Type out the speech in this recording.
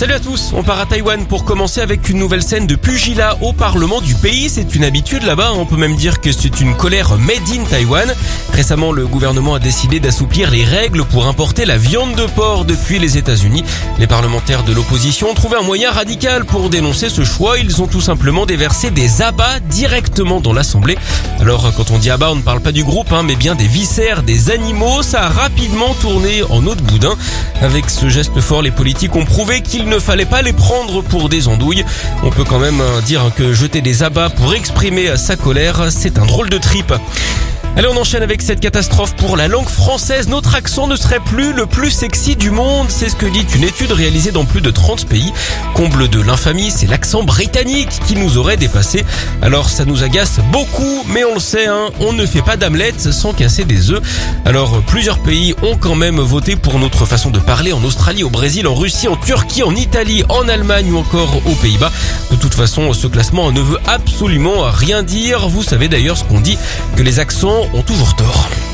Salut à tous, on part à Taïwan pour commencer avec une nouvelle scène de pugilat au Parlement du pays. C'est une habitude là-bas, on peut même dire que c'est une colère made in Taïwan. Récemment, le gouvernement a décidé d'assouplir les règles pour importer la viande de porc depuis les États-Unis. Les parlementaires de l'opposition ont trouvé un moyen radical pour dénoncer ce choix. Ils ont tout simplement déversé des abats directement dans l'Assemblée. Alors, quand on dit abats, on ne parle pas du groupe, hein, mais bien des viscères, des animaux. Ça a rapidement tourné en eau de boudin. Avec ce geste fort, les politiques ont prouvé qu'ils ne fallait pas les prendre pour des andouilles. On peut quand même euh, dire que jeter des abats pour exprimer sa colère, c'est un drôle de trip. Allez, on enchaîne avec cette catastrophe pour la langue française. Notre accent ne serait plus le plus sexy du monde. C'est ce que dit une étude réalisée dans plus de 30 pays. Comble de l'infamie, c'est l'accent britannique qui nous aurait dépassé. Alors ça nous agace beaucoup, mais on le sait, hein, on ne fait pas d'amelettes sans casser des œufs. Alors plusieurs pays ont quand même voté pour notre façon de parler en Australie, au Brésil, en Russie, en Turquie, en Italie, en Allemagne ou encore aux Pays-Bas. De toute façon, ce classement ne veut absolument rien dire. Vous savez d'ailleurs ce qu'on dit, que les accents ont toujours tort.